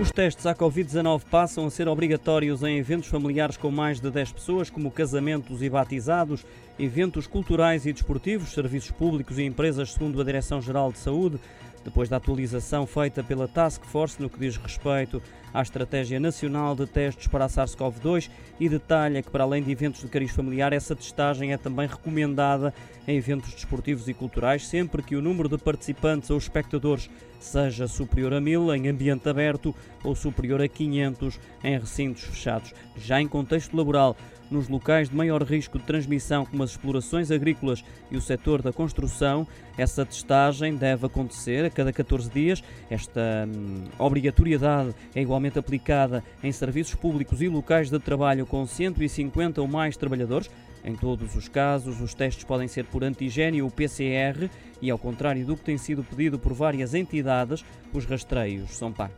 Os testes à Covid-19 passam a ser obrigatórios em eventos familiares com mais de 10 pessoas, como casamentos e batizados, eventos culturais e desportivos, serviços públicos e empresas, segundo a Direção-Geral de Saúde. Depois da atualização feita pela Task Force no que diz respeito à Estratégia Nacional de Testes para a SARS-CoV-2 e detalha que, para além de eventos de cariz familiar, essa testagem é também recomendada em eventos desportivos e culturais, sempre que o número de participantes ou espectadores seja superior a mil em ambiente aberto ou superior a 500 em recintos fechados. Já em contexto laboral, nos locais de maior risco de transmissão, como as explorações agrícolas e o setor da construção, essa testagem deve acontecer a cada 14 dias. Esta hum, obrigatoriedade é igualmente aplicada em serviços públicos e locais de trabalho com 150 ou mais trabalhadores. Em todos os casos, os testes podem ser por antigênio ou PCR e, ao contrário do que tem sido pedido por várias entidades, os rastreios são pagos.